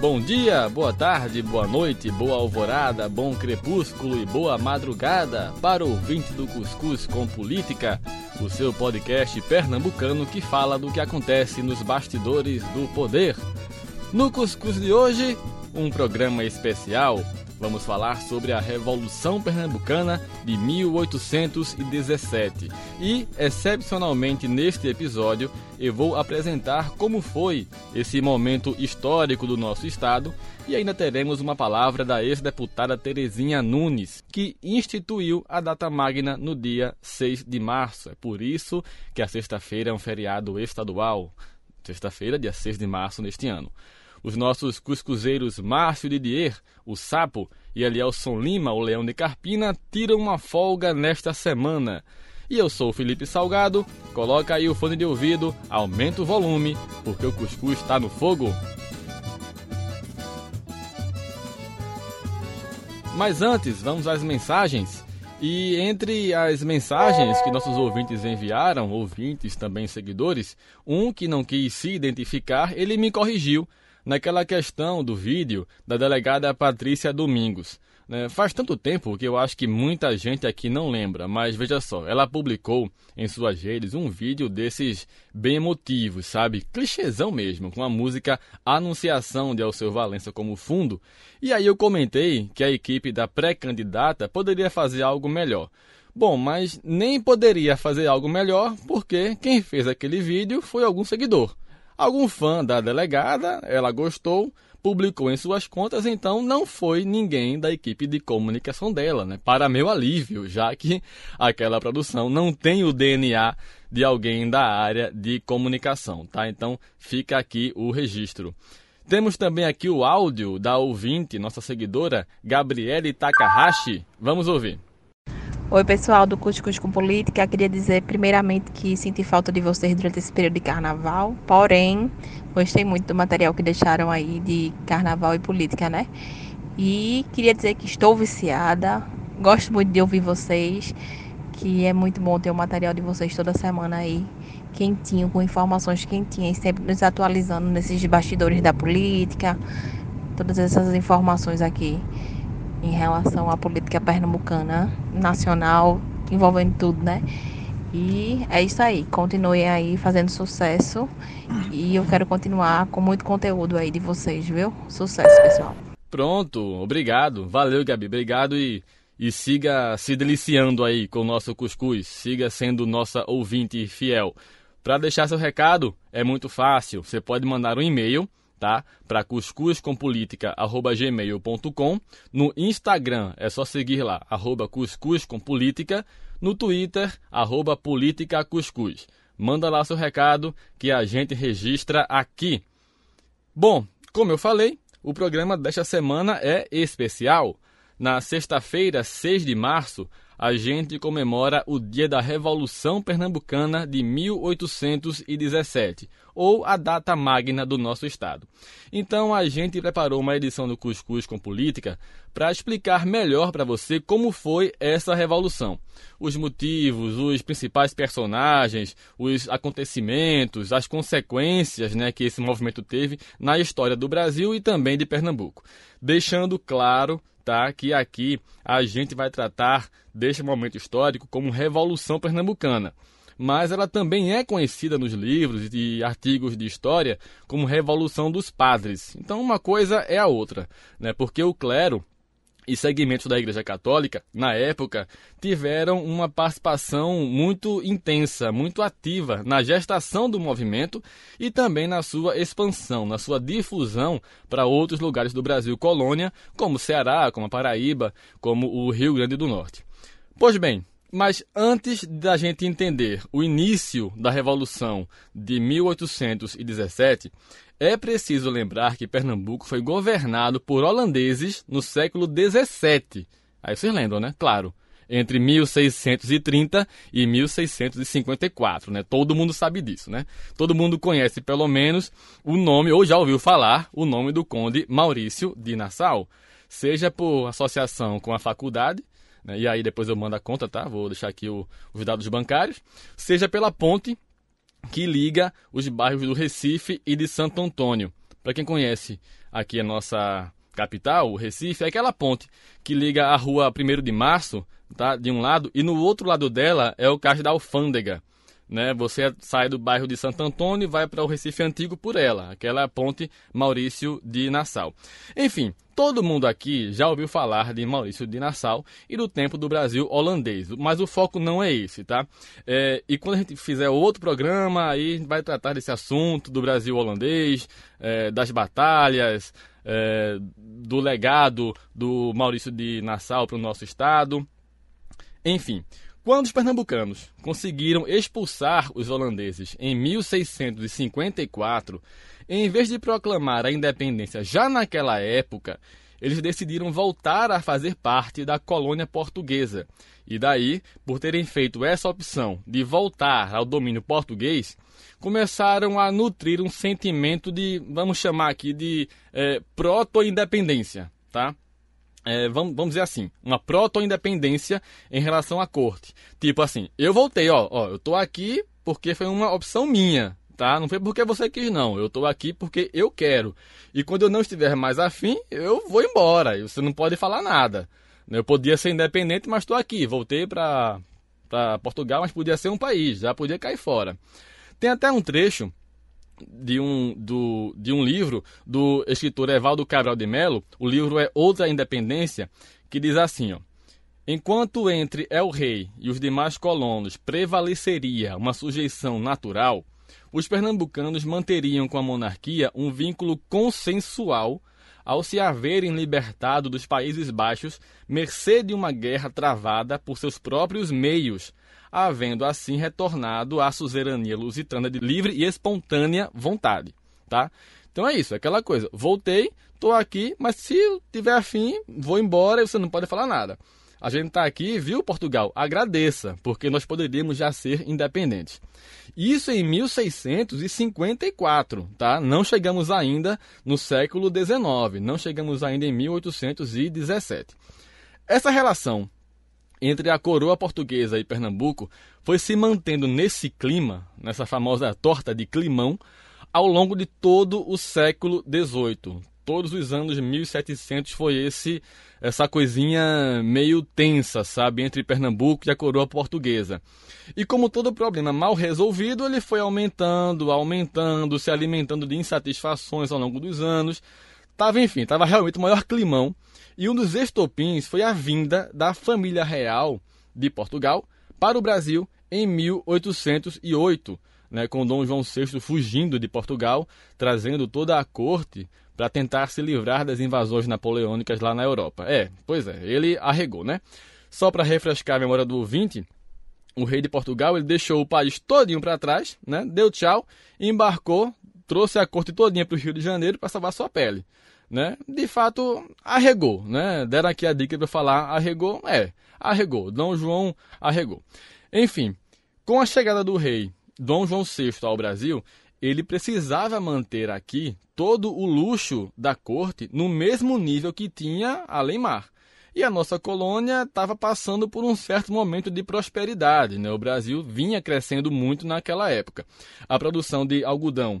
Bom dia, boa tarde, boa noite, boa alvorada, bom crepúsculo e boa madrugada para o ouvinte do Cuscuz com Política, o seu podcast pernambucano que fala do que acontece nos bastidores do poder. No Cuscuz de hoje, um programa especial Vamos falar sobre a Revolução Pernambucana de 1817. E, excepcionalmente neste episódio, eu vou apresentar como foi esse momento histórico do nosso estado e ainda teremos uma palavra da ex-deputada Terezinha Nunes, que instituiu a data magna no dia 6 de março. É por isso que a sexta-feira é um feriado estadual. Sexta-feira, dia 6 de março neste ano. Os nossos cuscuzeiros Márcio Didier, o Sapo, e Elielson Lima, o Leão de Carpina, tiram uma folga nesta semana. E eu sou o Felipe Salgado, coloca aí o fone de ouvido, aumenta o volume, porque o cuscuz está no fogo. Mas antes, vamos às mensagens. E entre as mensagens que nossos ouvintes enviaram, ouvintes também seguidores, um que não quis se identificar, ele me corrigiu naquela questão do vídeo da delegada Patrícia Domingos. Né? Faz tanto tempo que eu acho que muita gente aqui não lembra, mas veja só, ela publicou em suas redes um vídeo desses bem emotivos, sabe? Clichêzão mesmo, com a música Anunciação de Alceu Valença como fundo. E aí eu comentei que a equipe da pré-candidata poderia fazer algo melhor. Bom, mas nem poderia fazer algo melhor porque quem fez aquele vídeo foi algum seguidor. Algum fã da delegada, ela gostou, publicou em suas contas, então não foi ninguém da equipe de comunicação dela, né? Para meu alívio, já que aquela produção não tem o DNA de alguém da área de comunicação, tá? Então fica aqui o registro. Temos também aqui o áudio da ouvinte, nossa seguidora, Gabriele Takahashi. Vamos ouvir. Oi, pessoal do Cuscuz com Política. Queria dizer, primeiramente, que senti falta de vocês durante esse período de carnaval. Porém, gostei muito do material que deixaram aí de carnaval e política, né? E queria dizer que estou viciada. Gosto muito de ouvir vocês. Que é muito bom ter o material de vocês toda semana aí, quentinho, com informações quentinhas, sempre nos atualizando nesses bastidores da política. Todas essas informações aqui em relação à política pernambucana, nacional, envolvendo tudo, né? E é isso aí. Continue aí fazendo sucesso. E eu quero continuar com muito conteúdo aí de vocês, viu? Sucesso, pessoal. Pronto, obrigado. Valeu, Gabi. Obrigado e, e siga se deliciando aí com o nosso cuscuz. Siga sendo nossa ouvinte fiel. Para deixar seu recado é muito fácil. Você pode mandar um e-mail tá? Para cuscuzcompolitica@gmail.com. No Instagram é só seguir lá arroba cuscuzcompolitica. No Twitter arroba politicacuscuz. Manda lá seu recado que a gente registra aqui. Bom, como eu falei, o programa desta semana é especial. Na sexta-feira, 6 de março, a gente comemora o dia da Revolução Pernambucana de 1817, ou a data magna do nosso estado. Então a gente preparou uma edição do Cuscuz com Política para explicar melhor para você como foi essa revolução. Os motivos, os principais personagens, os acontecimentos, as consequências né, que esse movimento teve na história do Brasil e também de Pernambuco. Deixando claro que aqui a gente vai tratar deste momento histórico como Revolução Pernambucana mas ela também é conhecida nos livros e artigos de história como Revolução dos Padres. Então, uma coisa é a outra, né? porque o clero e segmentos da Igreja Católica, na época, tiveram uma participação muito intensa, muito ativa na gestação do movimento e também na sua expansão, na sua difusão para outros lugares do Brasil colônia, como Ceará, como a Paraíba, como o Rio Grande do Norte. Pois bem, mas antes da gente entender o início da Revolução de 1817, é preciso lembrar que Pernambuco foi governado por holandeses no século XVII. Aí vocês lembram, né? Claro. Entre 1630 e 1654, né? Todo mundo sabe disso, né? Todo mundo conhece pelo menos o nome, ou já ouviu falar, o nome do conde Maurício de Nassau. Seja por associação com a faculdade, né, e aí depois eu mando a conta, tá? Vou deixar aqui o, os dados bancários, seja pela ponte que liga os bairros do Recife e de Santo Antônio. para quem conhece aqui a nossa capital, o Recife, é aquela ponte que liga a rua 1 de Março, tá, de um lado, e no outro lado dela é o Cais da Alfândega. Né? Você sai do bairro de Santo Antônio e vai para o Recife Antigo por ela, aquela ponte Maurício de Nassau. Enfim, todo mundo aqui já ouviu falar de Maurício de Nassau e do tempo do Brasil holandês, mas o foco não é esse, tá? É, e quando a gente fizer outro programa, aí a gente vai tratar desse assunto do Brasil holandês, é, das batalhas, é, do legado do Maurício de Nassau para o nosso estado. Enfim, quando os pernambucanos conseguiram expulsar os holandeses em 1654, em vez de proclamar a independência já naquela época, eles decidiram voltar a fazer parte da colônia portuguesa. E daí, por terem feito essa opção de voltar ao domínio português, começaram a nutrir um sentimento de, vamos chamar aqui de é, proto-independência, tá? É, vamos, vamos dizer assim, uma proto-independência em relação à corte. Tipo assim, eu voltei, ó, ó, eu tô aqui porque foi uma opção minha, tá? Não foi porque você quis, não. Eu tô aqui porque eu quero. E quando eu não estiver mais afim, eu vou embora. E você não pode falar nada. Eu podia ser independente, mas estou aqui. Voltei para Portugal, mas podia ser um país, já podia cair fora. Tem até um trecho de um, do, de um livro do escritor Evaldo Cabral de Melo, o livro é Outra Independência, que diz assim, ó, Enquanto entre El Rei e os demais colonos prevaleceria uma sujeição natural, os pernambucanos manteriam com a monarquia um vínculo consensual ao se haverem libertado dos Países Baixos mercê de uma guerra travada por seus próprios meios, havendo assim retornado à suzerania lusitana de livre e espontânea vontade, tá? Então é isso, é aquela coisa. Voltei, tô aqui, mas se tiver afim, vou embora e você não pode falar nada. A gente está aqui, viu, Portugal? Agradeça, porque nós poderíamos já ser independentes. Isso em 1654, tá? Não chegamos ainda no século XIX, não chegamos ainda em 1817. Essa relação entre a coroa portuguesa e Pernambuco foi se mantendo nesse clima, nessa famosa torta de climão, ao longo de todo o século XVIII. Todos os anos 1700 foi esse essa coisinha meio tensa, sabe, entre Pernambuco e a coroa portuguesa. E como todo problema mal resolvido, ele foi aumentando, aumentando, se alimentando de insatisfações ao longo dos anos. Tava, enfim, tava realmente o maior climão e um dos estopins foi a vinda da família real de Portugal para o Brasil em 1808, né, com Dom João VI fugindo de Portugal, trazendo toda a corte para tentar se livrar das invasões napoleônicas lá na Europa. É, pois é, ele arregou, né? Só para refrescar a memória do ouvinte, o rei de Portugal ele deixou o país todinho para trás, né? Deu tchau, embarcou, trouxe a corte todinha para o Rio de Janeiro para salvar sua pele né? De fato, arregou, né? Deram aqui a dica para falar arregou, é, arregou. Dom João arregou. Enfim, com a chegada do rei Dom João VI ao Brasil, ele precisava manter aqui todo o luxo da corte no mesmo nível que tinha além-mar. E a nossa colônia estava passando por um certo momento de prosperidade. Né? O Brasil vinha crescendo muito naquela época. A produção de algodão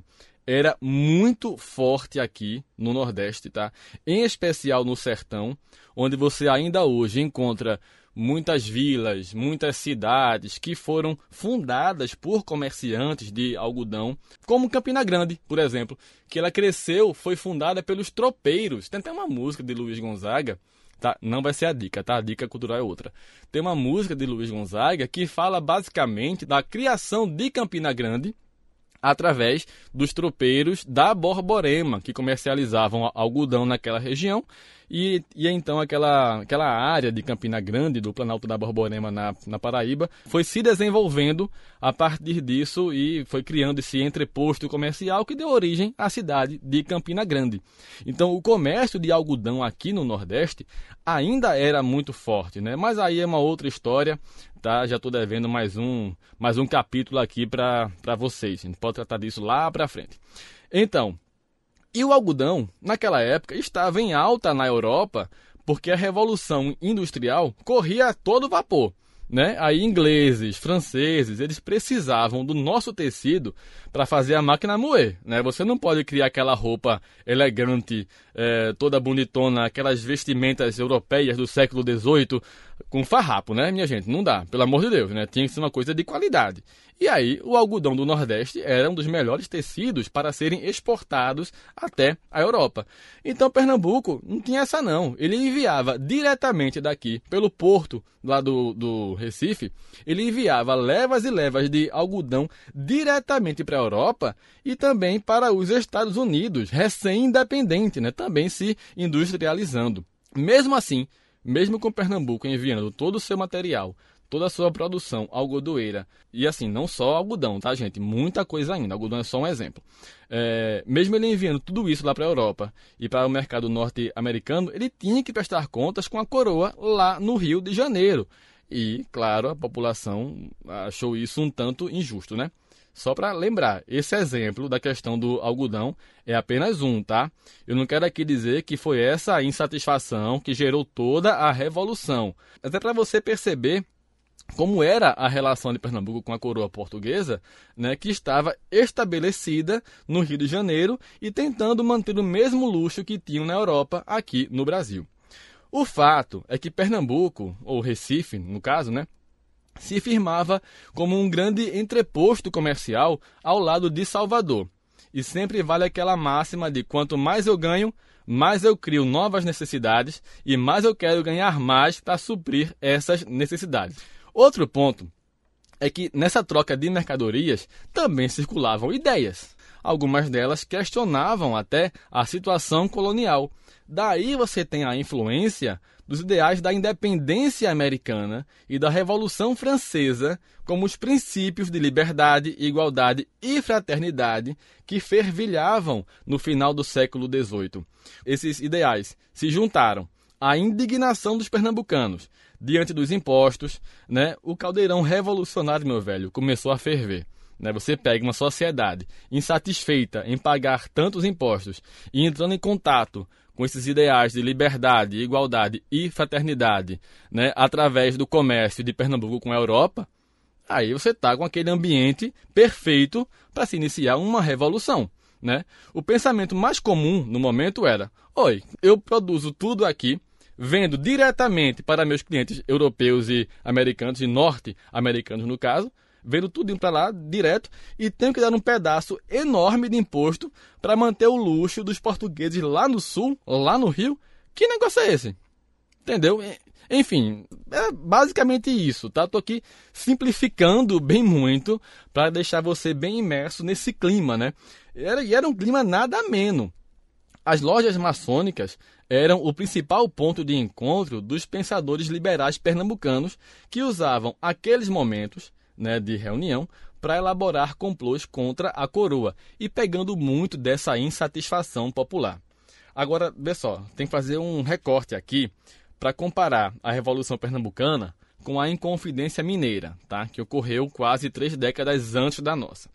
era muito forte aqui no Nordeste, tá? Em especial no sertão, onde você ainda hoje encontra muitas vilas, muitas cidades que foram fundadas por comerciantes de algodão, como Campina Grande, por exemplo, que ela cresceu, foi fundada pelos tropeiros. Tem até uma música de Luiz Gonzaga, tá? Não vai ser a dica, tá? A dica cultural é outra. Tem uma música de Luiz Gonzaga que fala basicamente da criação de Campina Grande através dos tropeiros da Borborema, que comercializavam algodão naquela região e, e então aquela, aquela área de Campina Grande, do Planalto da Borborema na, na Paraíba, foi se desenvolvendo a partir disso e foi criando esse entreposto comercial que deu origem à cidade de Campina Grande. Então o comércio de algodão aqui no Nordeste ainda era muito forte, né? mas aí é uma outra história. Tá, já estou devendo mais um, mais um capítulo aqui para vocês. A gente pode tratar disso lá para frente. Então, e o algodão, naquela época, estava em alta na Europa porque a revolução industrial corria a todo vapor. né? Aí ingleses, franceses, eles precisavam do nosso tecido para fazer a máquina moer, né? Você não pode criar aquela roupa elegante, é, toda bonitona, aquelas vestimentas europeias do século XVIII com farrapo, né, minha gente? Não dá, pelo amor de Deus, né? Tinha que ser uma coisa de qualidade. E aí, o algodão do Nordeste era um dos melhores tecidos para serem exportados até a Europa. Então, Pernambuco não tinha essa não. Ele enviava diretamente daqui, pelo porto lá do, do Recife, ele enviava levas e levas de algodão diretamente para Europa e também para os Estados Unidos, recém-independente, né? também se industrializando. Mesmo assim, mesmo com Pernambuco enviando todo o seu material toda a sua produção algodoeira. E assim, não só algodão, tá, gente? Muita coisa ainda. Algodão é só um exemplo. É, mesmo ele enviando tudo isso lá para a Europa e para o mercado norte-americano, ele tinha que prestar contas com a coroa lá no Rio de Janeiro. E, claro, a população achou isso um tanto injusto, né? Só para lembrar, esse exemplo da questão do algodão é apenas um, tá? Eu não quero aqui dizer que foi essa insatisfação que gerou toda a revolução. Até para você perceber como era a relação de Pernambuco com a coroa portuguesa, né, que estava estabelecida no Rio de Janeiro e tentando manter o mesmo luxo que tinham na Europa aqui no Brasil. O fato é que Pernambuco, ou Recife, no caso, né, se firmava como um grande entreposto comercial ao lado de Salvador. E sempre vale aquela máxima de quanto mais eu ganho, mais eu crio novas necessidades e mais eu quero ganhar mais para suprir essas necessidades. Outro ponto é que nessa troca de mercadorias também circulavam ideias. Algumas delas questionavam até a situação colonial. Daí você tem a influência dos ideais da independência americana e da Revolução Francesa como os princípios de liberdade, igualdade e fraternidade que fervilhavam no final do século XVIII. Esses ideais se juntaram à indignação dos pernambucanos diante dos impostos, né, o caldeirão revolucionário, meu velho, começou a ferver. Né? Você pega uma sociedade insatisfeita em pagar tantos impostos e entrando em contato com esses ideais de liberdade, igualdade e fraternidade, né, através do comércio de Pernambuco com a Europa, aí você está com aquele ambiente perfeito para se iniciar uma revolução. Né? O pensamento mais comum no momento era: oi, eu produzo tudo aqui, vendo diretamente para meus clientes europeus e americanos, e norte-americanos no caso, vendo tudo para lá direto e tenho que dar um pedaço enorme de imposto para manter o luxo dos portugueses lá no sul, lá no Rio. Que negócio é esse? Entendeu? Enfim, é basicamente isso, tá? Tô aqui simplificando bem muito para deixar você bem imerso nesse clima, né? Era, e era um clima nada ameno. As lojas maçônicas eram o principal ponto de encontro dos pensadores liberais pernambucanos que usavam aqueles momentos né, de reunião para elaborar complôs contra a coroa e pegando muito dessa insatisfação popular. Agora, vê só, tem que fazer um recorte aqui para comparar a Revolução Pernambucana com a Inconfidência Mineira, tá? que ocorreu quase três décadas antes da nossa.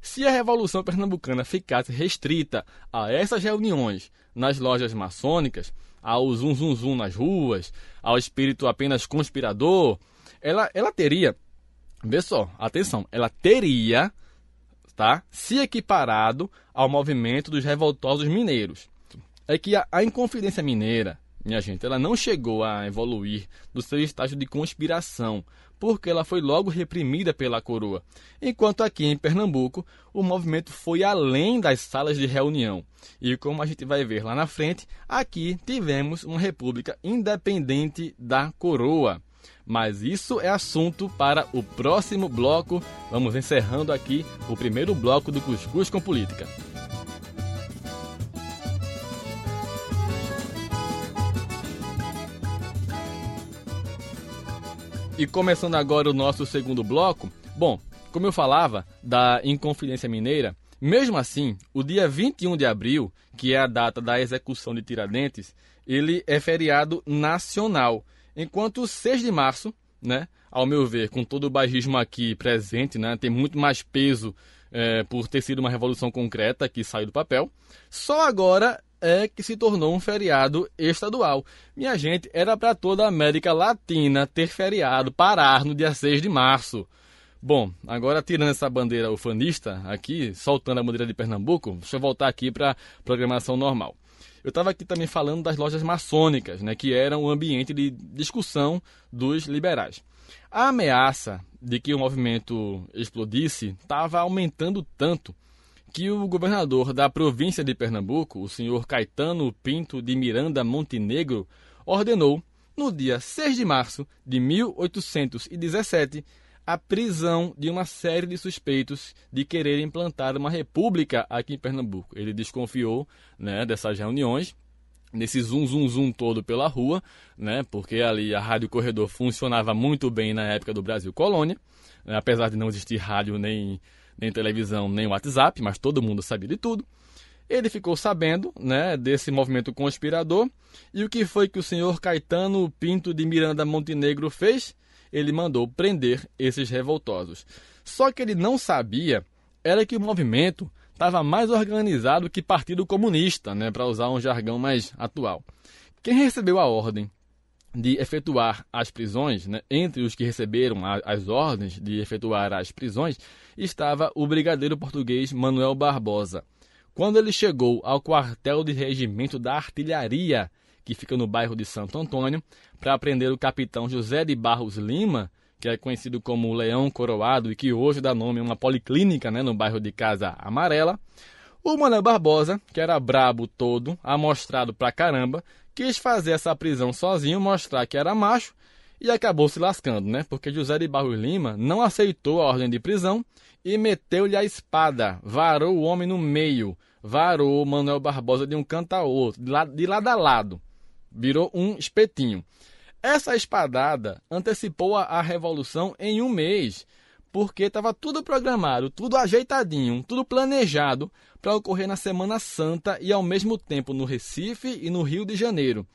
Se a Revolução Pernambucana ficasse restrita a essas reuniões nas lojas maçônicas, ao zum zum zum nas ruas, ao espírito apenas conspirador, ela, ela teria, vê só, atenção, ela teria tá, se equiparado ao movimento dos revoltosos mineiros. É que a, a Inconfidência Mineira, minha gente, ela não chegou a evoluir do seu estágio de conspiração porque ela foi logo reprimida pela coroa. Enquanto aqui em Pernambuco, o movimento foi além das salas de reunião. E como a gente vai ver lá na frente, aqui tivemos uma república independente da coroa. Mas isso é assunto para o próximo bloco. Vamos encerrando aqui o primeiro bloco do Cuscuz com Política. E começando agora o nosso segundo bloco, bom, como eu falava da Inconfidência Mineira, mesmo assim, o dia 21 de abril, que é a data da execução de Tiradentes, ele é feriado nacional, enquanto o 6 de março, né, ao meu ver, com todo o bairrismo aqui presente, né, tem muito mais peso é, por ter sido uma revolução concreta que saiu do papel, só agora é que se tornou um feriado estadual. Minha gente, era para toda a América Latina ter feriado, parar no dia 6 de março. Bom, agora tirando essa bandeira ufanista aqui, soltando a bandeira de Pernambuco, deixa eu voltar aqui para programação normal. Eu estava aqui também falando das lojas maçônicas, né, que eram o um ambiente de discussão dos liberais. A ameaça de que o movimento explodisse estava aumentando tanto que o governador da província de Pernambuco, o senhor Caetano Pinto de Miranda Montenegro, ordenou, no dia 6 de março de 1817, a prisão de uma série de suspeitos de querer implantar uma república aqui em Pernambuco. Ele desconfiou né, dessas reuniões, nesse zum zum zum todo pela rua, né, porque ali a Rádio Corredor funcionava muito bem na época do Brasil Colônia, né, apesar de não existir rádio nem, nem televisão nem WhatsApp, mas todo mundo sabia de tudo. Ele ficou sabendo né, desse movimento conspirador e o que foi que o senhor Caetano Pinto de Miranda Montenegro fez? Ele mandou prender esses revoltosos. Só que ele não sabia era que o movimento estava mais organizado que Partido Comunista, né, para usar um jargão mais atual. Quem recebeu a ordem de efetuar as prisões, né, entre os que receberam a, as ordens de efetuar as prisões, estava o brigadeiro português Manuel Barbosa. Quando ele chegou ao quartel de regimento da artilharia que fica no bairro de Santo Antônio, para prender o capitão José de Barros Lima, que é conhecido como Leão Coroado e que hoje dá nome a uma policlínica né, no bairro de Casa Amarela. O Manuel Barbosa, que era brabo todo, amostrado pra caramba, quis fazer essa prisão sozinho, mostrar que era macho e acabou se lascando, né? Porque José de Barros Lima não aceitou a ordem de prisão e meteu-lhe a espada, varou o homem no meio, varou Manuel Barbosa de um canto a outro, de lado a lado virou um espetinho. Essa espadada antecipou a, a revolução em um mês, porque estava tudo programado, tudo ajeitadinho, tudo planejado para ocorrer na Semana Santa e ao mesmo tempo no Recife e no Rio de Janeiro.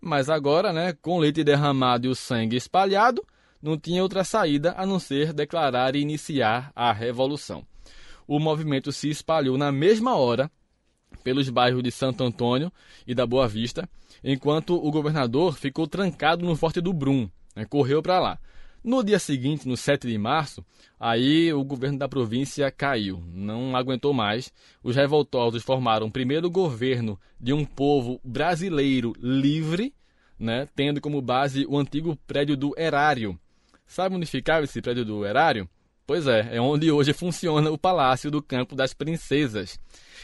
Mas agora, né, com leite derramado e o sangue espalhado, não tinha outra saída a não ser declarar e iniciar a revolução. O movimento se espalhou na mesma hora pelos bairros de Santo Antônio e da Boa Vista, enquanto o governador ficou trancado no Forte do Brum, né, correu para lá. No dia seguinte, no 7 de março, aí o governo da província caiu, não aguentou mais. Os revoltosos formaram o primeiro governo de um povo brasileiro livre, né, tendo como base o antigo prédio do erário. Sabe onde ficava esse prédio do erário? Pois é, é onde hoje funciona o Palácio do Campo das Princesas.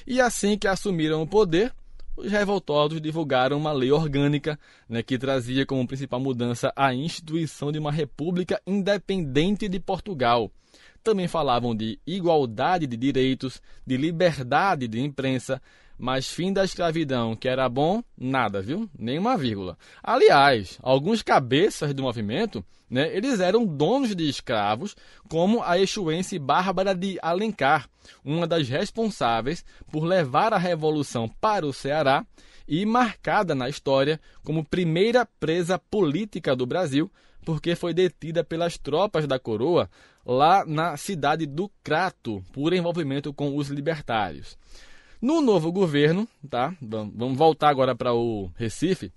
E assim que assumiram o poder, os revoltosos divulgaram uma lei orgânica né, que trazia como principal mudança a instituição de uma república independente de Portugal. Também falavam de igualdade de direitos, de liberdade de imprensa, mas fim da escravidão, que era bom, nada, viu? Nenhuma vírgula. Aliás, alguns cabeças do movimento, né, eles eram donos de escravos, como a exuense Bárbara de Alencar, uma das responsáveis por levar a revolução para o Ceará e marcada na história como primeira presa política do Brasil, porque foi detida pelas tropas da coroa lá na cidade do Crato por envolvimento com os libertários. No novo governo, tá? Vamos voltar agora para o Recife.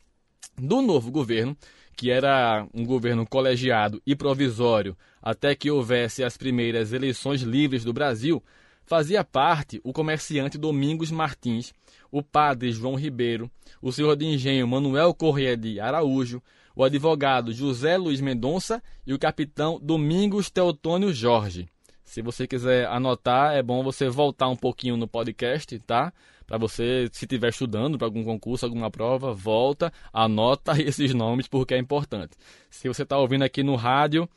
Do novo governo, que era um governo colegiado e provisório até que houvesse as primeiras eleições livres do Brasil, fazia parte o comerciante Domingos Martins, o padre João Ribeiro, o senhor de engenho Manuel Corrêa de Araújo, o advogado José Luiz Mendonça e o capitão Domingos Teotônio Jorge. Se você quiser anotar, é bom você voltar um pouquinho no podcast, tá? Para você, se estiver estudando para algum concurso, alguma prova, volta, anota esses nomes porque é importante. Se você está ouvindo aqui no rádio,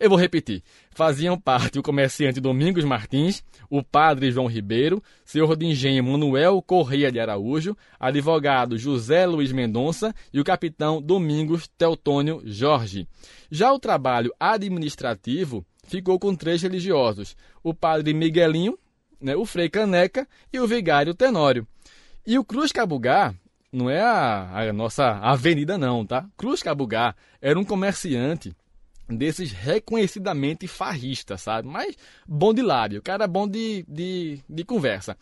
eu vou repetir. Faziam parte o comerciante Domingos Martins, o padre João Ribeiro, senhor de engenho Manuel Correia de Araújo, advogado José Luiz Mendonça e o capitão Domingos Teotônio Jorge. Já o trabalho administrativo ficou com três religiosos: o padre Miguelinho, né, o Frei Caneca e o vigário Tenório. E o Cruz Cabugá não é a, a nossa avenida, não, tá? Cruz Cabugá era um comerciante desses reconhecidamente farristas, sabe? Mas bom de lábio, cara bom de, de, de conversa.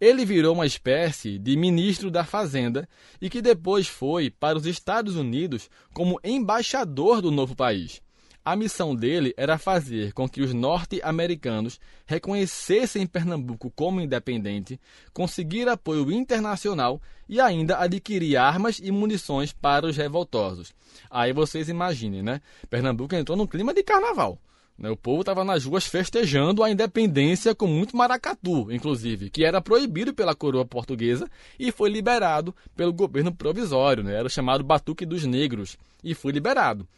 Ele virou uma espécie de ministro da Fazenda e que depois foi para os Estados Unidos como embaixador do novo país. A missão dele era fazer com que os norte-americanos reconhecessem Pernambuco como independente, conseguir apoio internacional e ainda adquirir armas e munições para os revoltosos. Aí vocês imaginem, né? Pernambuco entrou num clima de carnaval. Né? O povo estava nas ruas festejando a independência com muito maracatu, inclusive, que era proibido pela coroa portuguesa e foi liberado pelo governo provisório. Né? Era o chamado Batuque dos Negros e foi liberado.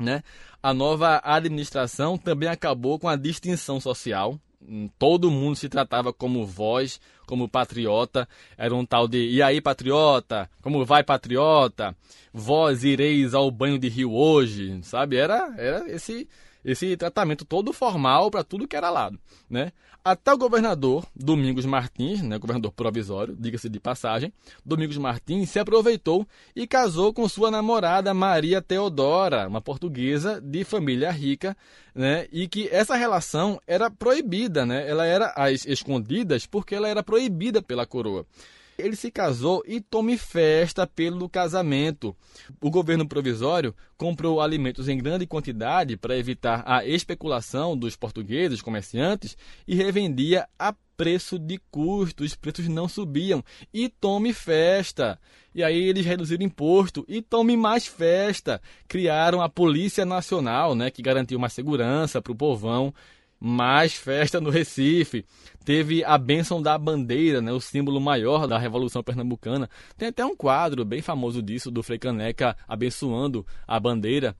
Né? A nova administração também acabou com a distinção social. Todo mundo se tratava como voz, como patriota. Era um tal de e aí, patriota? Como vai, patriota? Vós ireis ao banho de rio hoje, sabe? Era, era esse esse tratamento todo formal para tudo que era lado, né? Até o governador Domingos Martins, né, governador provisório, diga-se de passagem, Domingos Martins se aproveitou e casou com sua namorada Maria Teodora, uma portuguesa de família rica, né, e que essa relação era proibida, né? Ela era às escondidas porque ela era proibida pela coroa ele se casou e tome festa pelo casamento. O governo provisório comprou alimentos em grande quantidade para evitar a especulação dos portugueses comerciantes e revendia a preço de custo, os preços não subiam. E tome festa. E aí eles reduziram imposto e tome mais festa. Criaram a Polícia Nacional, né, que garantiu mais segurança para o povão mais festa no Recife. Teve a bênção da bandeira, né, o símbolo maior da Revolução Pernambucana. Tem até um quadro bem famoso disso, do Frei Caneca abençoando a bandeira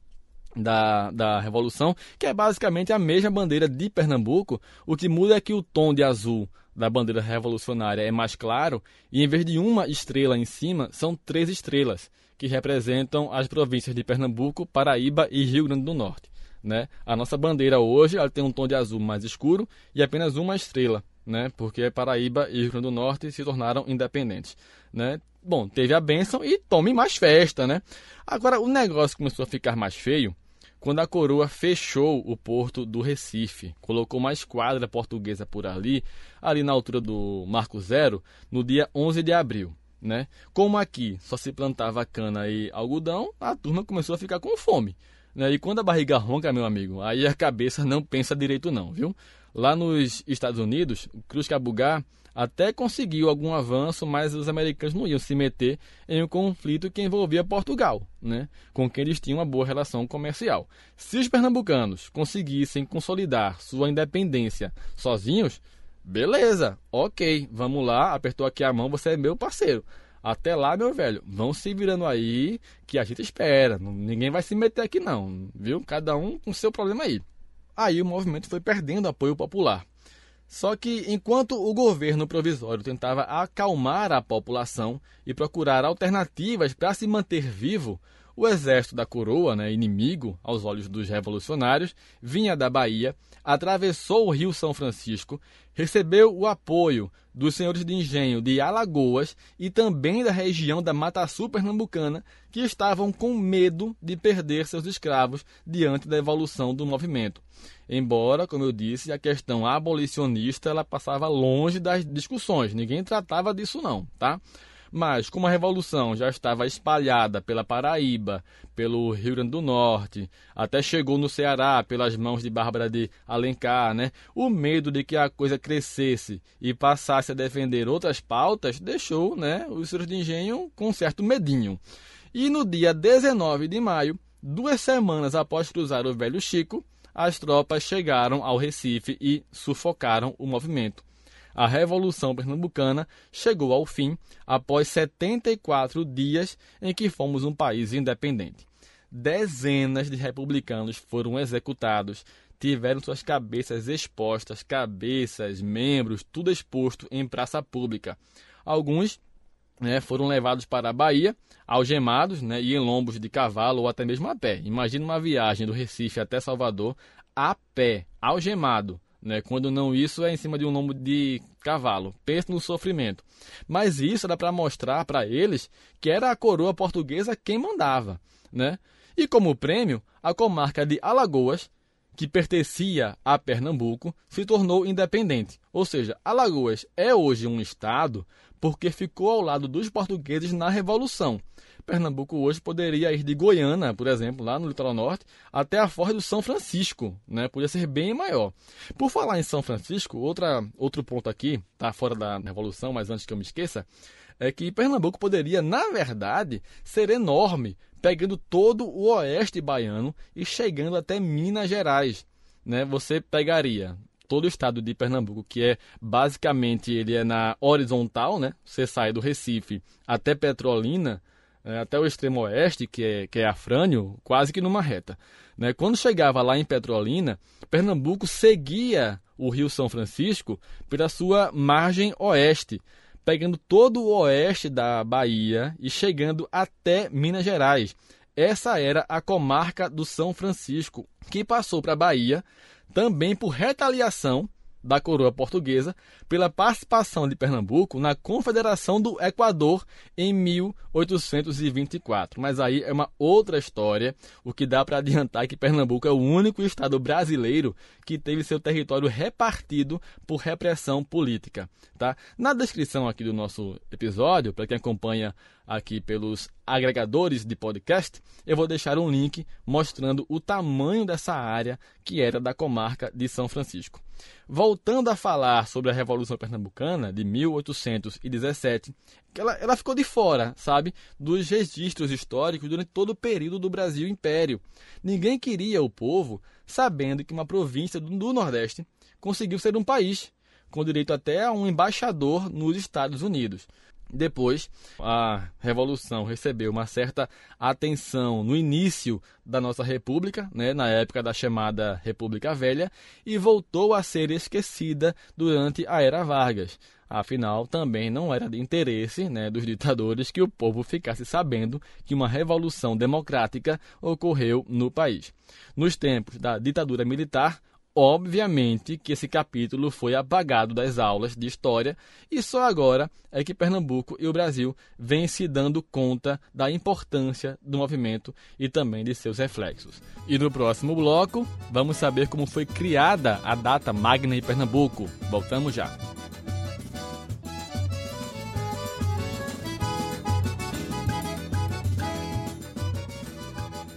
da, da Revolução, que é basicamente a mesma bandeira de Pernambuco. O que muda é que o tom de azul da bandeira revolucionária é mais claro e em vez de uma estrela em cima, são três estrelas que representam as províncias de Pernambuco, Paraíba e Rio Grande do Norte. Né? A nossa bandeira hoje ela tem um tom de azul mais escuro e apenas uma estrela, né? porque Paraíba e Rio Grande do Norte se tornaram independentes. Né? Bom, teve a bênção e tome mais festa. Né? Agora, o negócio começou a ficar mais feio quando a coroa fechou o porto do Recife, colocou uma esquadra portuguesa por ali, ali na altura do Marco Zero, no dia 11 de abril. Né? Como aqui só se plantava cana e algodão, a turma começou a ficar com fome. Né? E quando a barriga ronca, meu amigo, aí a cabeça não pensa direito não, viu? Lá nos Estados Unidos, Cruz Cabugá até conseguiu algum avanço, mas os americanos não iam se meter em um conflito que envolvia Portugal, né? com quem eles tinham uma boa relação comercial. Se os pernambucanos conseguissem consolidar sua independência sozinhos, beleza, ok, vamos lá, apertou aqui a mão, você é meu parceiro. Até lá, meu velho, vão se virando aí que a gente espera. Ninguém vai se meter aqui não, viu? Cada um com seu problema aí. Aí o movimento foi perdendo apoio popular. Só que enquanto o governo provisório tentava acalmar a população e procurar alternativas para se manter vivo, o exército da coroa, né, inimigo aos olhos dos revolucionários, vinha da Bahia, atravessou o Rio São Francisco, recebeu o apoio dos senhores de engenho de Alagoas e também da região da Mata Sul pernambucana, que estavam com medo de perder seus escravos diante da evolução do movimento. Embora, como eu disse, a questão abolicionista ela passava longe das discussões, ninguém tratava disso não, tá? Mas, como a revolução já estava espalhada pela Paraíba, pelo Rio Grande do Norte, até chegou no Ceará pelas mãos de Bárbara de Alencar, né? o medo de que a coisa crescesse e passasse a defender outras pautas deixou né, os senhores de engenho com um certo medinho. E no dia 19 de maio, duas semanas após cruzar o Velho Chico, as tropas chegaram ao Recife e sufocaram o movimento a Revolução Pernambucana chegou ao fim após 74 dias em que fomos um país independente. Dezenas de republicanos foram executados, tiveram suas cabeças expostas, cabeças, membros, tudo exposto em praça pública. Alguns né, foram levados para a Bahia, algemados né, e em lombos de cavalo ou até mesmo a pé. Imagina uma viagem do Recife até Salvador a pé, algemado. Né? Quando não isso é em cima de um lombo de cavalo. Pense no sofrimento. Mas isso era para mostrar para eles que era a coroa portuguesa quem mandava. Né? E como prêmio, a comarca de Alagoas, que pertencia a Pernambuco, se tornou independente. Ou seja, Alagoas é hoje um estado porque ficou ao lado dos portugueses na Revolução. Pernambuco hoje poderia ir de Goiânia, por exemplo, lá no litoral norte, até a Forja do São Francisco, né? Podia ser bem maior. Por falar em São Francisco, outra, outro ponto aqui, tá fora da Revolução, mas antes que eu me esqueça, é que Pernambuco poderia, na verdade, ser enorme, pegando todo o oeste baiano e chegando até Minas Gerais. Né? Você pegaria todo o estado de Pernambuco, que é basicamente ele é na horizontal, né? Você sai do Recife até Petrolina, até o extremo oeste, que é, que é Afrânio, quase que numa reta. Né? Quando chegava lá em Petrolina, Pernambuco seguia o Rio São Francisco pela sua margem oeste, pegando todo o oeste da Bahia e chegando até Minas Gerais. Essa era a comarca do São Francisco, que passou para a Bahia também por retaliação da coroa portuguesa pela participação de Pernambuco na Confederação do Equador em 1824. Mas aí é uma outra história. O que dá para adiantar é que Pernambuco é o único estado brasileiro que teve seu território repartido por repressão política. Tá? Na descrição aqui do nosso episódio, para quem acompanha aqui pelos agregadores de podcast, eu vou deixar um link mostrando o tamanho dessa área que era da comarca de São Francisco. Voltando a falar sobre a Revolução Pernambucana de 1817, ela, ela ficou de fora, sabe, dos registros históricos durante todo o período do Brasil Império. Ninguém queria o povo sabendo que uma província do, Nordeste conseguiu ser um país, com direito até a um embaixador nos Estados Unidos. Depois, a Revolução recebeu uma certa atenção no início da nossa República, né, na época da chamada República Velha, e voltou a ser esquecida durante a Era Vargas. Afinal, também não era de interesse né, dos ditadores que o povo ficasse sabendo que uma revolução democrática ocorreu no país. Nos tempos da ditadura militar, Obviamente que esse capítulo foi apagado das aulas de história e só agora é que Pernambuco e o Brasil vêm se dando conta da importância do movimento e também de seus reflexos. E no próximo bloco, vamos saber como foi criada a data magna em Pernambuco. Voltamos já.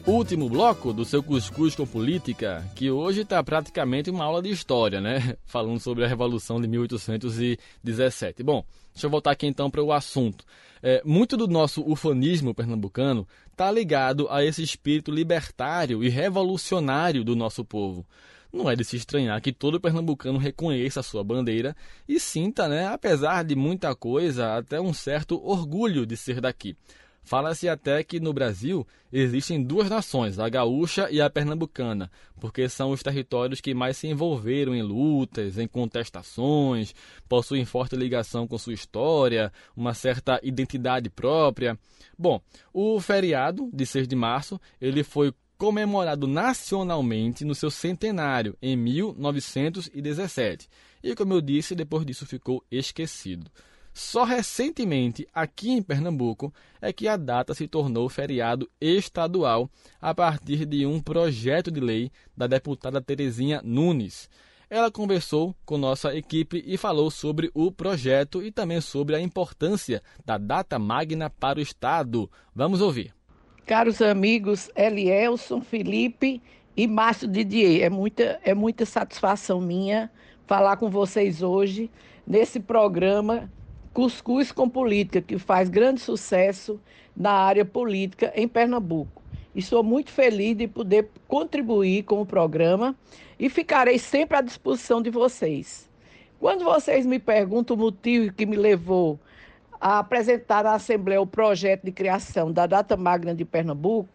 Último bloco do seu Cuscuz com Política, que hoje está praticamente uma aula de história, né? Falando sobre a Revolução de 1817. Bom, deixa eu voltar aqui então para o assunto. É, muito do nosso ufanismo pernambucano está ligado a esse espírito libertário e revolucionário do nosso povo. Não é de se estranhar que todo pernambucano reconheça a sua bandeira e sinta, né, apesar de muita coisa, até um certo orgulho de ser daqui. Fala-se até que no Brasil existem duas nações, a gaúcha e a pernambucana, porque são os territórios que mais se envolveram em lutas, em contestações, possuem forte ligação com sua história, uma certa identidade própria. Bom, o feriado de 6 de março, ele foi comemorado nacionalmente no seu centenário em 1917. E como eu disse, depois disso ficou esquecido. Só recentemente, aqui em Pernambuco, é que a data se tornou feriado estadual a partir de um projeto de lei da deputada Terezinha Nunes. Ela conversou com nossa equipe e falou sobre o projeto e também sobre a importância da data magna para o Estado. Vamos ouvir. Caros amigos Elielson, Felipe e Márcio Didier, é muita, é muita satisfação minha falar com vocês hoje nesse programa Cuscuz com Política, que faz grande sucesso na área política em Pernambuco. E sou muito feliz de poder contribuir com o programa e ficarei sempre à disposição de vocês. Quando vocês me perguntam o motivo que me levou a apresentar à Assembleia o projeto de criação da Data Magna de Pernambuco,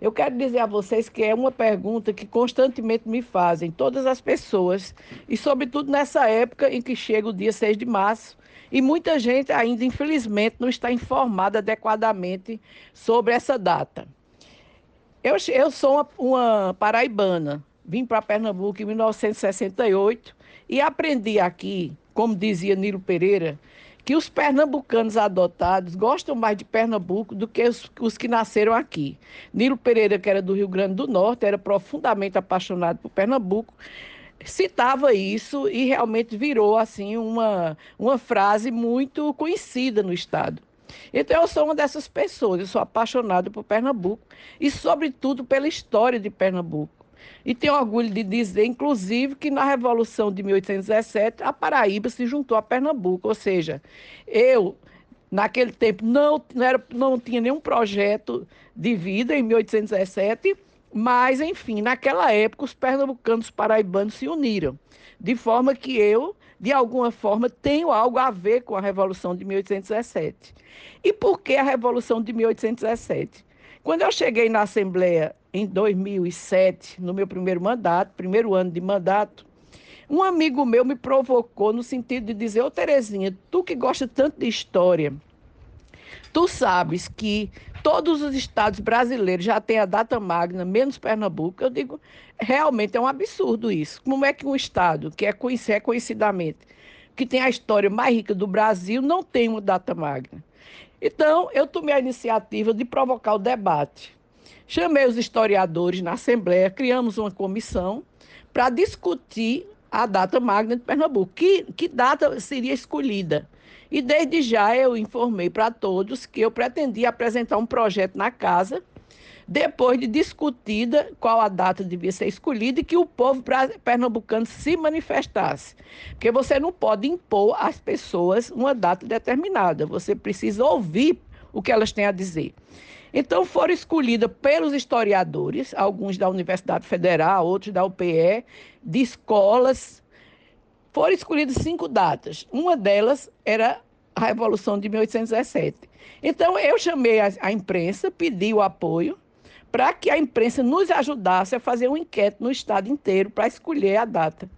eu quero dizer a vocês que é uma pergunta que constantemente me fazem todas as pessoas, e sobretudo nessa época em que chega o dia 6 de março, e muita gente ainda, infelizmente, não está informada adequadamente sobre essa data. Eu, eu sou uma, uma paraibana, vim para Pernambuco em 1968 e aprendi aqui, como dizia Nilo Pereira, que os pernambucanos adotados gostam mais de Pernambuco do que os, os, que nasceram aqui. Nilo Pereira, que era do Rio Grande do Norte, era profundamente apaixonado por Pernambuco, citava isso e realmente virou assim uma, uma frase muito conhecida no estado. Então eu sou uma dessas pessoas, eu sou apaixonado por Pernambuco e sobretudo pela história de Pernambuco. E tenho orgulho de dizer, inclusive, que na Revolução de 1817, a Paraíba se juntou a Pernambuco. Ou seja, eu, naquele tempo, não, não, era, não tinha nenhum projeto de vida em 1817, mas, enfim, naquela época, os pernambucanos paraibanos se uniram. De forma que eu, de alguma forma, tenho algo a ver com a Revolução de 1817. E por que a Revolução de 1817? Quando eu cheguei na Assembleia em 2007, no meu primeiro mandato, primeiro ano de mandato, um amigo meu me provocou no sentido de dizer: Ô Terezinha, tu que gosta tanto de história, tu sabes que todos os estados brasileiros já têm a data magna, menos Pernambuco. Eu digo: realmente é um absurdo isso. Como é que um estado que é conhecidamente, que tem a história mais rica do Brasil, não tem uma data magna? Então, eu tomei a iniciativa de provocar o debate. Chamei os historiadores na Assembleia, criamos uma comissão para discutir a data magna de Pernambuco. Que, que data seria escolhida? E desde já eu informei para todos que eu pretendia apresentar um projeto na casa, depois de discutida qual a data devia ser escolhida e que o povo pernambucano se manifestasse. Porque você não pode impor às pessoas uma data determinada, você precisa ouvir o que elas têm a dizer. Então foram escolhidas pelos historiadores, alguns da Universidade Federal, outros da UPE, de escolas. Foram escolhidas cinco datas. Uma delas era a Revolução de 1817. Então eu chamei a, a imprensa, pedi o apoio para que a imprensa nos ajudasse a fazer um enquete no estado inteiro para escolher a data.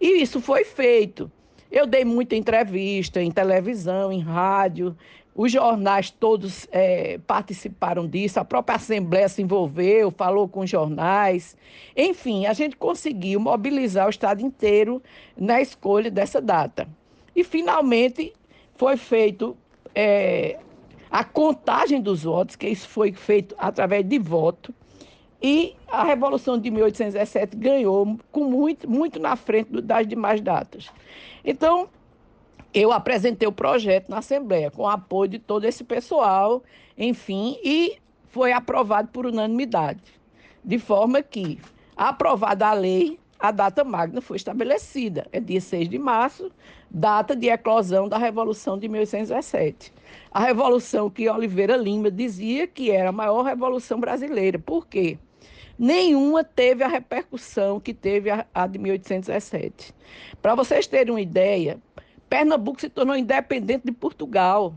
E isso foi feito. Eu dei muita entrevista em televisão, em rádio, os jornais todos é, participaram disso, a própria Assembleia se envolveu, falou com os jornais. Enfim, a gente conseguiu mobilizar o Estado inteiro na escolha dessa data. E, finalmente, foi feito é, a contagem dos votos, que isso foi feito através de voto. E a Revolução de 1817 ganhou com muito, muito na frente das demais datas. Então, eu apresentei o projeto na Assembleia, com o apoio de todo esse pessoal, enfim, e foi aprovado por unanimidade. De forma que, aprovada a lei, a data magna foi estabelecida. É dia 6 de março, data de eclosão da Revolução de 1817. A revolução que Oliveira Lima dizia que era a maior revolução brasileira. Por quê? Nenhuma teve a repercussão que teve a, a de 1817. Para vocês terem uma ideia, Pernambuco se tornou independente de Portugal.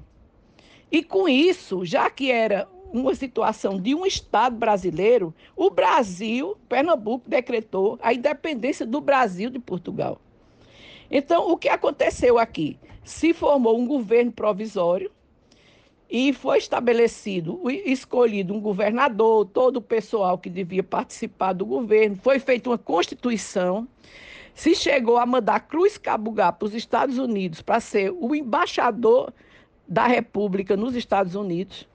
E com isso, já que era uma situação de um Estado brasileiro, o Brasil, Pernambuco, decretou a independência do Brasil de Portugal. Então, o que aconteceu aqui? Se formou um governo provisório e foi estabelecido, escolhido um governador, todo o pessoal que devia participar do governo, foi feita uma constituição se chegou a mandar Cruz Cabugá para os Estados Unidos para ser o embaixador da República nos Estados Unidos,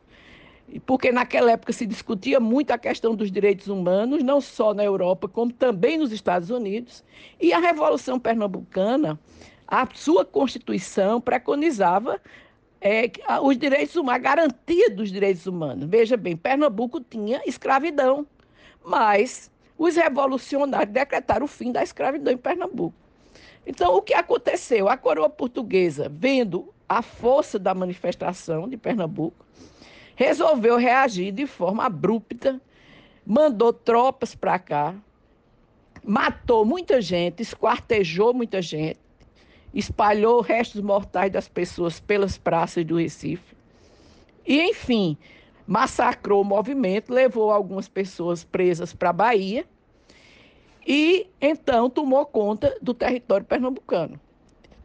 porque naquela época se discutia muito a questão dos direitos humanos, não só na Europa, como também nos Estados Unidos. E a Revolução Pernambucana, a sua Constituição preconizava é, os direitos humanos, a garantia dos direitos humanos. Veja bem, Pernambuco tinha escravidão, mas os revolucionários decretaram o fim da escravidão em Pernambuco. Então, o que aconteceu? A coroa portuguesa, vendo a força da manifestação de Pernambuco, resolveu reagir de forma abrupta, mandou tropas para cá, matou muita gente, esquartejou muita gente, espalhou restos mortais das pessoas pelas praças do Recife. E, enfim, massacrou o movimento, levou algumas pessoas presas para a Bahia e então tomou conta do território pernambucano.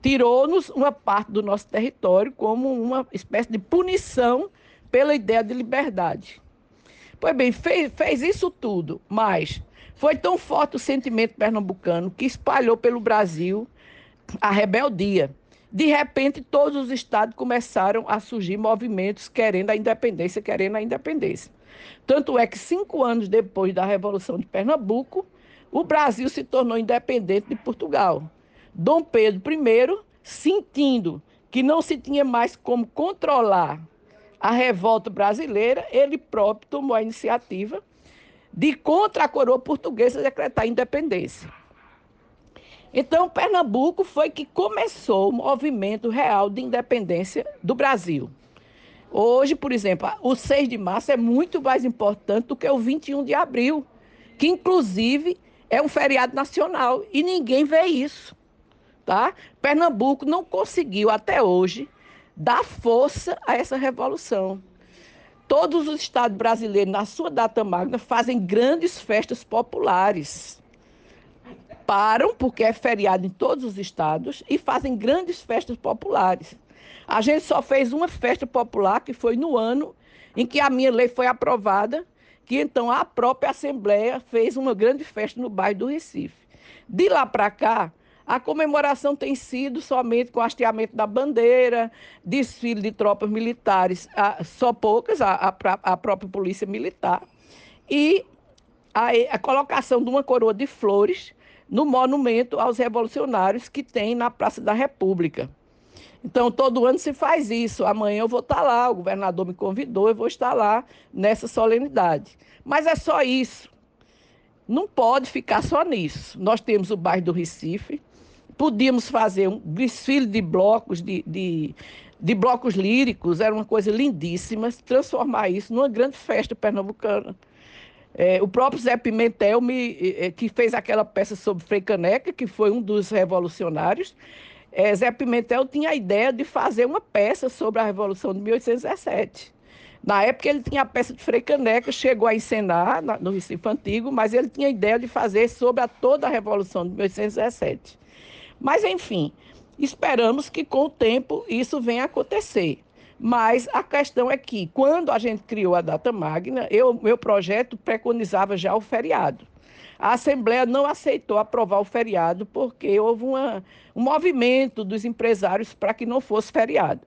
Tirou-nos uma parte do nosso território como uma espécie de punição pela ideia de liberdade. Pois bem, fez, fez isso tudo, mas foi tão forte o sentimento pernambucano que espalhou pelo Brasil a rebeldia. De repente todos os estados começaram a surgir movimentos querendo a independência, querendo a independência. Tanto é que cinco anos depois da Revolução de Pernambuco, o Brasil se tornou independente de Portugal. Dom Pedro I, sentindo que não se tinha mais como controlar a revolta brasileira, ele próprio tomou a iniciativa de, contra a coroa portuguesa, decretar a independência. Então, Pernambuco foi que começou o movimento real de independência do Brasil. Hoje, por exemplo, o 6 de março é muito mais importante do que o 21 de abril, que inclusive é um feriado nacional e ninguém vê isso, tá? Pernambuco não conseguiu até hoje dar força a essa revolução. Todos os estados brasileiros, na sua data magna, fazem grandes festas populares. Param, porque é feriado em todos os estados, e fazem grandes festas populares. A gente só fez uma festa popular, que foi no ano em que a minha lei foi aprovada, que então a própria Assembleia fez uma grande festa no bairro do Recife. De lá para cá, a comemoração tem sido somente com hasteamento da bandeira, desfile de tropas militares, só poucas, a, a, a própria polícia militar, e a, a colocação de uma coroa de flores no monumento aos revolucionários que tem na Praça da República. Então, todo ano se faz isso. Amanhã eu vou estar lá, o governador me convidou, eu vou estar lá nessa solenidade. Mas é só isso. Não pode ficar só nisso. Nós temos o bairro do Recife, podíamos fazer um desfile de blocos, de, de, de, blocos líricos, era uma coisa lindíssima, transformar isso numa grande festa pernambucana. É, o próprio Zé Pimentel, me, é, que fez aquela peça sobre Frei Caneca, que foi um dos revolucionários, é, Zé Pimentel tinha a ideia de fazer uma peça sobre a Revolução de 1817. Na época ele tinha a peça de Frei Caneca, chegou a encenar no Recife Antigo, mas ele tinha a ideia de fazer sobre a toda a Revolução de 1817. Mas, enfim, esperamos que com o tempo isso venha a acontecer. Mas a questão é que, quando a gente criou a data magna, eu, meu projeto preconizava já o feriado. A Assembleia não aceitou aprovar o feriado porque houve uma, um movimento dos empresários para que não fosse feriado.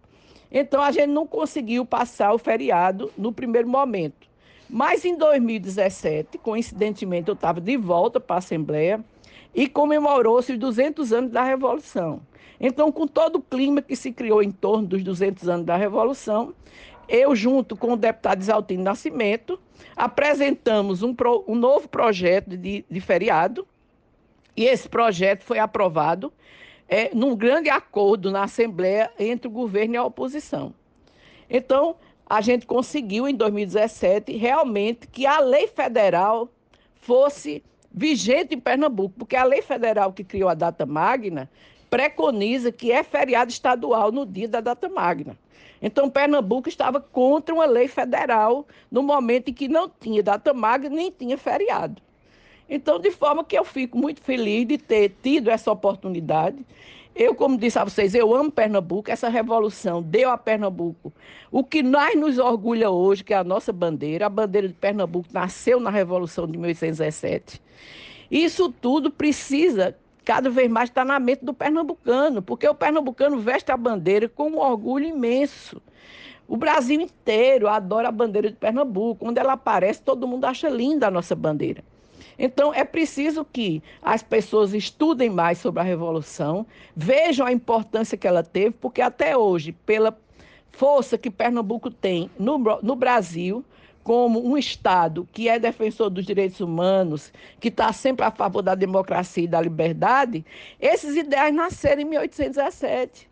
Então, a gente não conseguiu passar o feriado no primeiro momento. Mas em 2017, coincidentemente, eu estava de volta para a Assembleia e comemorou-se os 200 anos da Revolução. Então, com todo o clima que se criou em torno dos 200 anos da Revolução, eu, junto com o deputado Isaltino Nascimento, apresentamos um, pro, um novo projeto de, de, feriado, e esse projeto foi aprovado é, num grande acordo na Assembleia entre o governo e a oposição. Então, a gente conseguiu, em 2017, realmente que a lei federal fosse vigente em Pernambuco, porque a lei federal que criou a data magna preconiza que é feriado estadual no dia da data magna. Então, Pernambuco estava contra uma lei federal no momento em que não tinha data magna nem tinha feriado. Então, de forma que eu fico muito feliz de ter tido essa oportunidade eu, como disse a vocês, eu amo Pernambuco, essa revolução deu a Pernambuco o que mais nos orgulha hoje, que é a nossa bandeira. A bandeira de Pernambuco nasceu na Revolução de 1817. Isso tudo precisa cada vez mais estar na mente do pernambucano, porque o pernambucano veste a bandeira com um orgulho imenso. O Brasil inteiro adora a bandeira de Pernambuco. Quando ela aparece, todo mundo acha linda a nossa bandeira. Então, é preciso que as pessoas estudem mais sobre a Revolução, vejam a importância que ela teve, porque até hoje, pela força que Pernambuco tem no, no Brasil, como um Estado que é defensor dos direitos humanos, que está sempre a favor da democracia e da liberdade, esses ideais nasceram em 1817.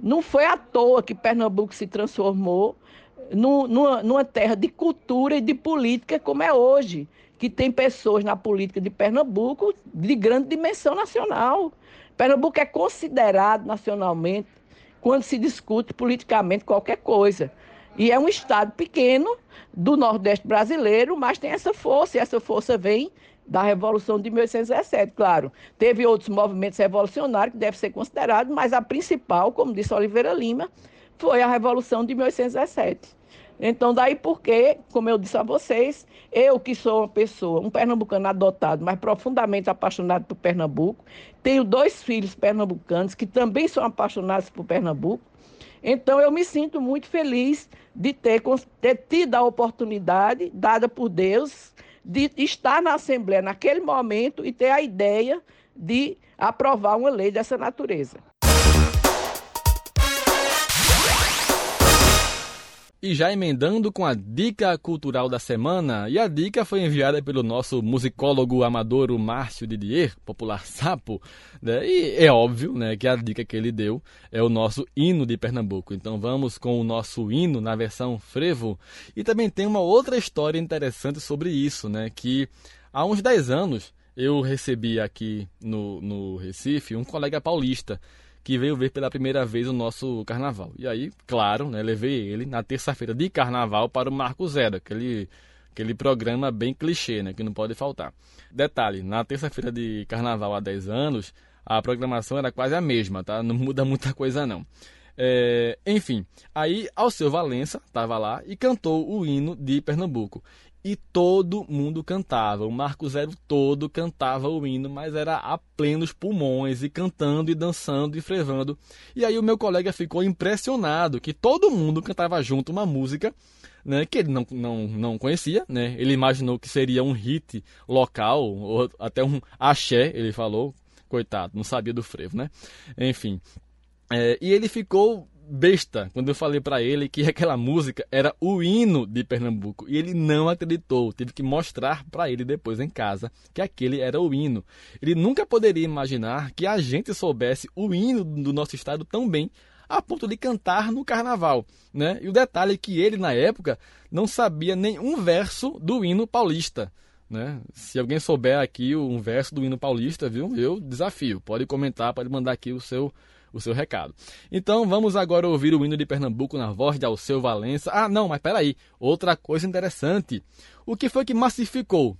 Não foi à toa que Pernambuco se transformou numa, numa terra de cultura e de política como é hoje que tem pessoas na política de Pernambuco de grande dimensão nacional. Pernambuco é considerado nacionalmente quando se discute politicamente qualquer coisa. E é um estado pequeno do Nordeste brasileiro, mas tem essa força, e essa força vem da Revolução de 1817, claro. Teve outros movimentos revolucionários que devem ser considerados, mas a principal, como disse Oliveira Lima, foi a Revolução de 1817. Então, daí porque, como eu disse a vocês, eu que sou uma pessoa, um pernambucano adotado, mas profundamente apaixonado por Pernambuco, tenho dois filhos pernambucanos que também são apaixonados por Pernambuco. Então, eu me sinto muito feliz de ter, ter tido a oportunidade dada por Deus de estar na Assembleia naquele momento e ter a ideia de aprovar uma lei dessa natureza. E já emendando com a dica cultural da semana, e a dica foi enviada pelo nosso musicólogo amador Márcio Didier, popular Sapo, né? e é óbvio né, que a dica que ele deu é o nosso hino de Pernambuco. Então vamos com o nosso hino na versão frevo. E também tem uma outra história interessante sobre isso, né, que há uns 10 anos eu recebi aqui no, no Recife um colega paulista que veio ver pela primeira vez o nosso carnaval. E aí, claro, né, levei ele na terça-feira de carnaval para o Marco Zero, aquele, aquele programa bem clichê, né, que não pode faltar. Detalhe, na terça-feira de carnaval há 10 anos, a programação era quase a mesma, tá? Não muda muita coisa não. É, enfim, aí Alceu Valença estava lá e cantou o hino de Pernambuco e todo mundo cantava. O Marco Zero todo cantava o hino, mas era a plenos pulmões e cantando e dançando e frevando. E aí o meu colega ficou impressionado que todo mundo cantava junto uma música né, que ele não, não, não conhecia, né? Ele imaginou que seria um hit local ou até um axé, ele falou, coitado, não sabia do frevo, né? Enfim, é, e ele ficou besta quando eu falei para ele que aquela música era o hino de Pernambuco e ele não acreditou. Tive que mostrar para ele depois em casa que aquele era o hino. Ele nunca poderia imaginar que a gente soubesse o hino do nosso estado tão bem a ponto de cantar no carnaval, né? E o detalhe é que ele na época não sabia nenhum verso do hino paulista. Né? Se alguém souber aqui um verso do hino paulista, viu? Eu desafio. Pode comentar, pode mandar aqui o seu o seu recado. Então vamos agora ouvir o hino de Pernambuco na voz de Alceu Valença. Ah, não, mas peraí, outra coisa interessante. O que foi que massificou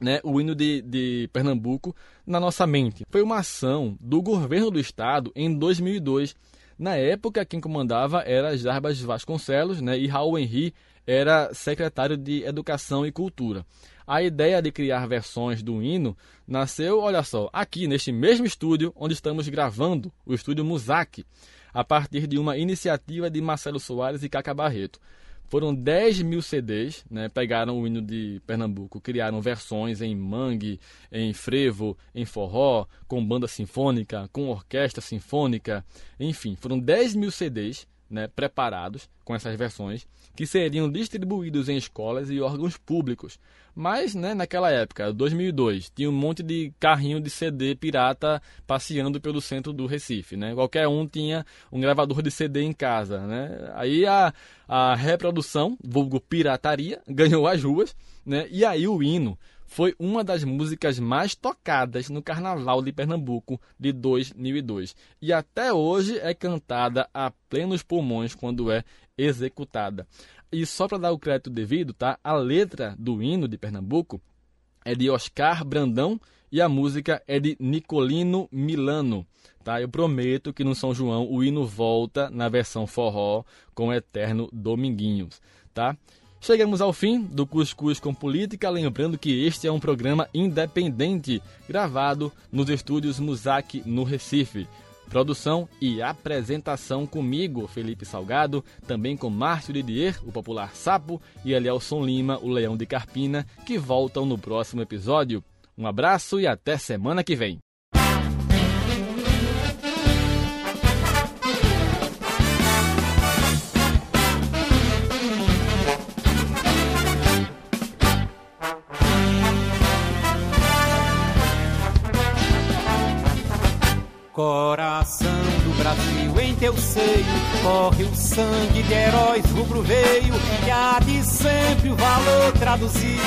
né, o hino de, de Pernambuco na nossa mente? Foi uma ação do governo do estado em 2002. Na época, quem comandava era Jarbas Vasconcelos né, e Raul Henri era secretário de Educação e Cultura. A ideia de criar versões do hino nasceu, olha só, aqui neste mesmo estúdio onde estamos gravando, o estúdio Musac, a partir de uma iniciativa de Marcelo Soares e Caca Barreto. Foram 10 mil CDs, né, pegaram o hino de Pernambuco, criaram versões em mangue, em frevo, em forró, com banda sinfônica, com orquestra sinfônica, enfim, foram 10 mil CDs né, preparados com essas versões que seriam distribuídos em escolas e órgãos públicos. Mas, né, naquela época, 2002, tinha um monte de carrinho de CD pirata passeando pelo centro do Recife, né? Qualquer um tinha um gravador de CD em casa, né? Aí a, a reprodução, vulgo pirataria, ganhou as ruas, né? E aí o hino foi uma das músicas mais tocadas no Carnaval de Pernambuco de 2002 e até hoje é cantada a plenos pulmões quando é executada. E só para dar o crédito devido, tá? A letra do hino de Pernambuco é de Oscar Brandão e a música é de Nicolino Milano. Tá? Eu prometo que no São João o hino volta na versão forró com o eterno Dominguinhos, tá? Chegamos ao fim do Cuscuz com Política, lembrando que este é um programa independente, gravado nos estúdios Musac, no Recife. Produção e apresentação comigo, Felipe Salgado, também com Márcio Didier, o popular Sapo, e Elielson Lima, o Leão de Carpina, que voltam no próximo episódio. Um abraço e até semana que vem. Coração do Brasil, em teu seio corre o sangue de heróis rubro-veio que há de sempre o valor traduzir.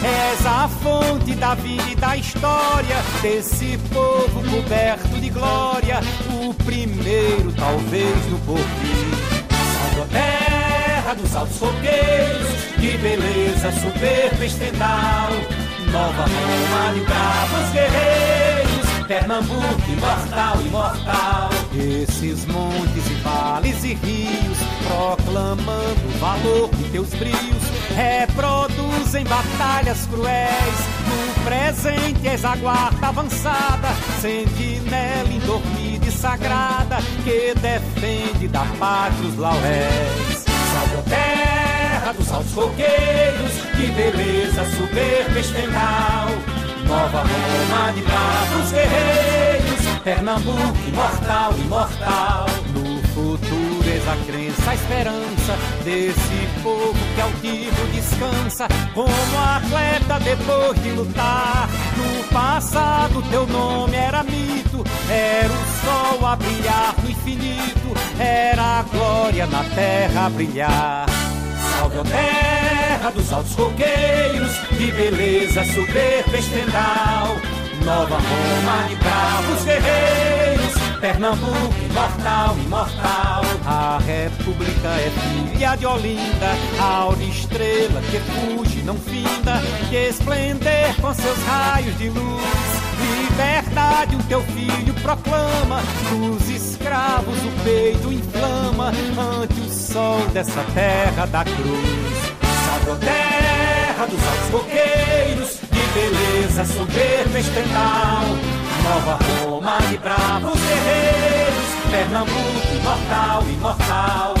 És a fonte da vida e da história desse povo coberto de glória, o primeiro talvez no porvir. Salve a terra dos altos fogueiros, de beleza soberba estendal, nova Roma de bravos guerreiros Pernambuco, imortal, imortal. Esses montes e vales e rios proclamando o valor de teus brios, reproduzem batalhas cruéis. No presente és a guarda avançada, sentinela indormida e sagrada, que defende da pátria os lauréis. Salve a terra dos altos coqueiros, que beleza soberba estendal. Nova Roma de bravos guerreiros, Pernambuco imortal, imortal. No futuro eis a crença, a esperança desse povo que altivo descansa, como atleta depois de lutar. No passado teu nome era mito, era o sol a brilhar no infinito, era a glória na terra brilhar. Salve a terra dos altos coqueiros, de beleza soberba estendal. Nova Roma de bravos guerreiros, Pernambuco imortal, imortal. A república é filha de Olinda, aura estrela que fuge, não finda, que esplender com seus raios de luz. Liberdade o teu filho proclama, dos escravos o peito inflama, ante o sol dessa terra da cruz. A terra dos altos coqueiros, de beleza soberba estendal. Nova Roma de bravos guerreiros, Pernambuco imortal, imortal.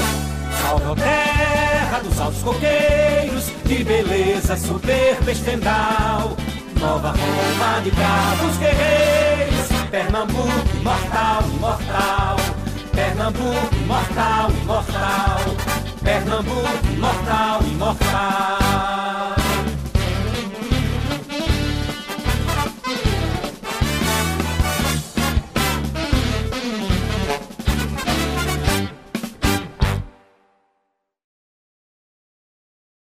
Salve terra dos altos coqueiros, de beleza soberba estendal. Nova Roma de bravos guerreiros, Pernambuco imortal, imortal. Pernambuco imortal, imortal. Pernambuco, imortal, imortal.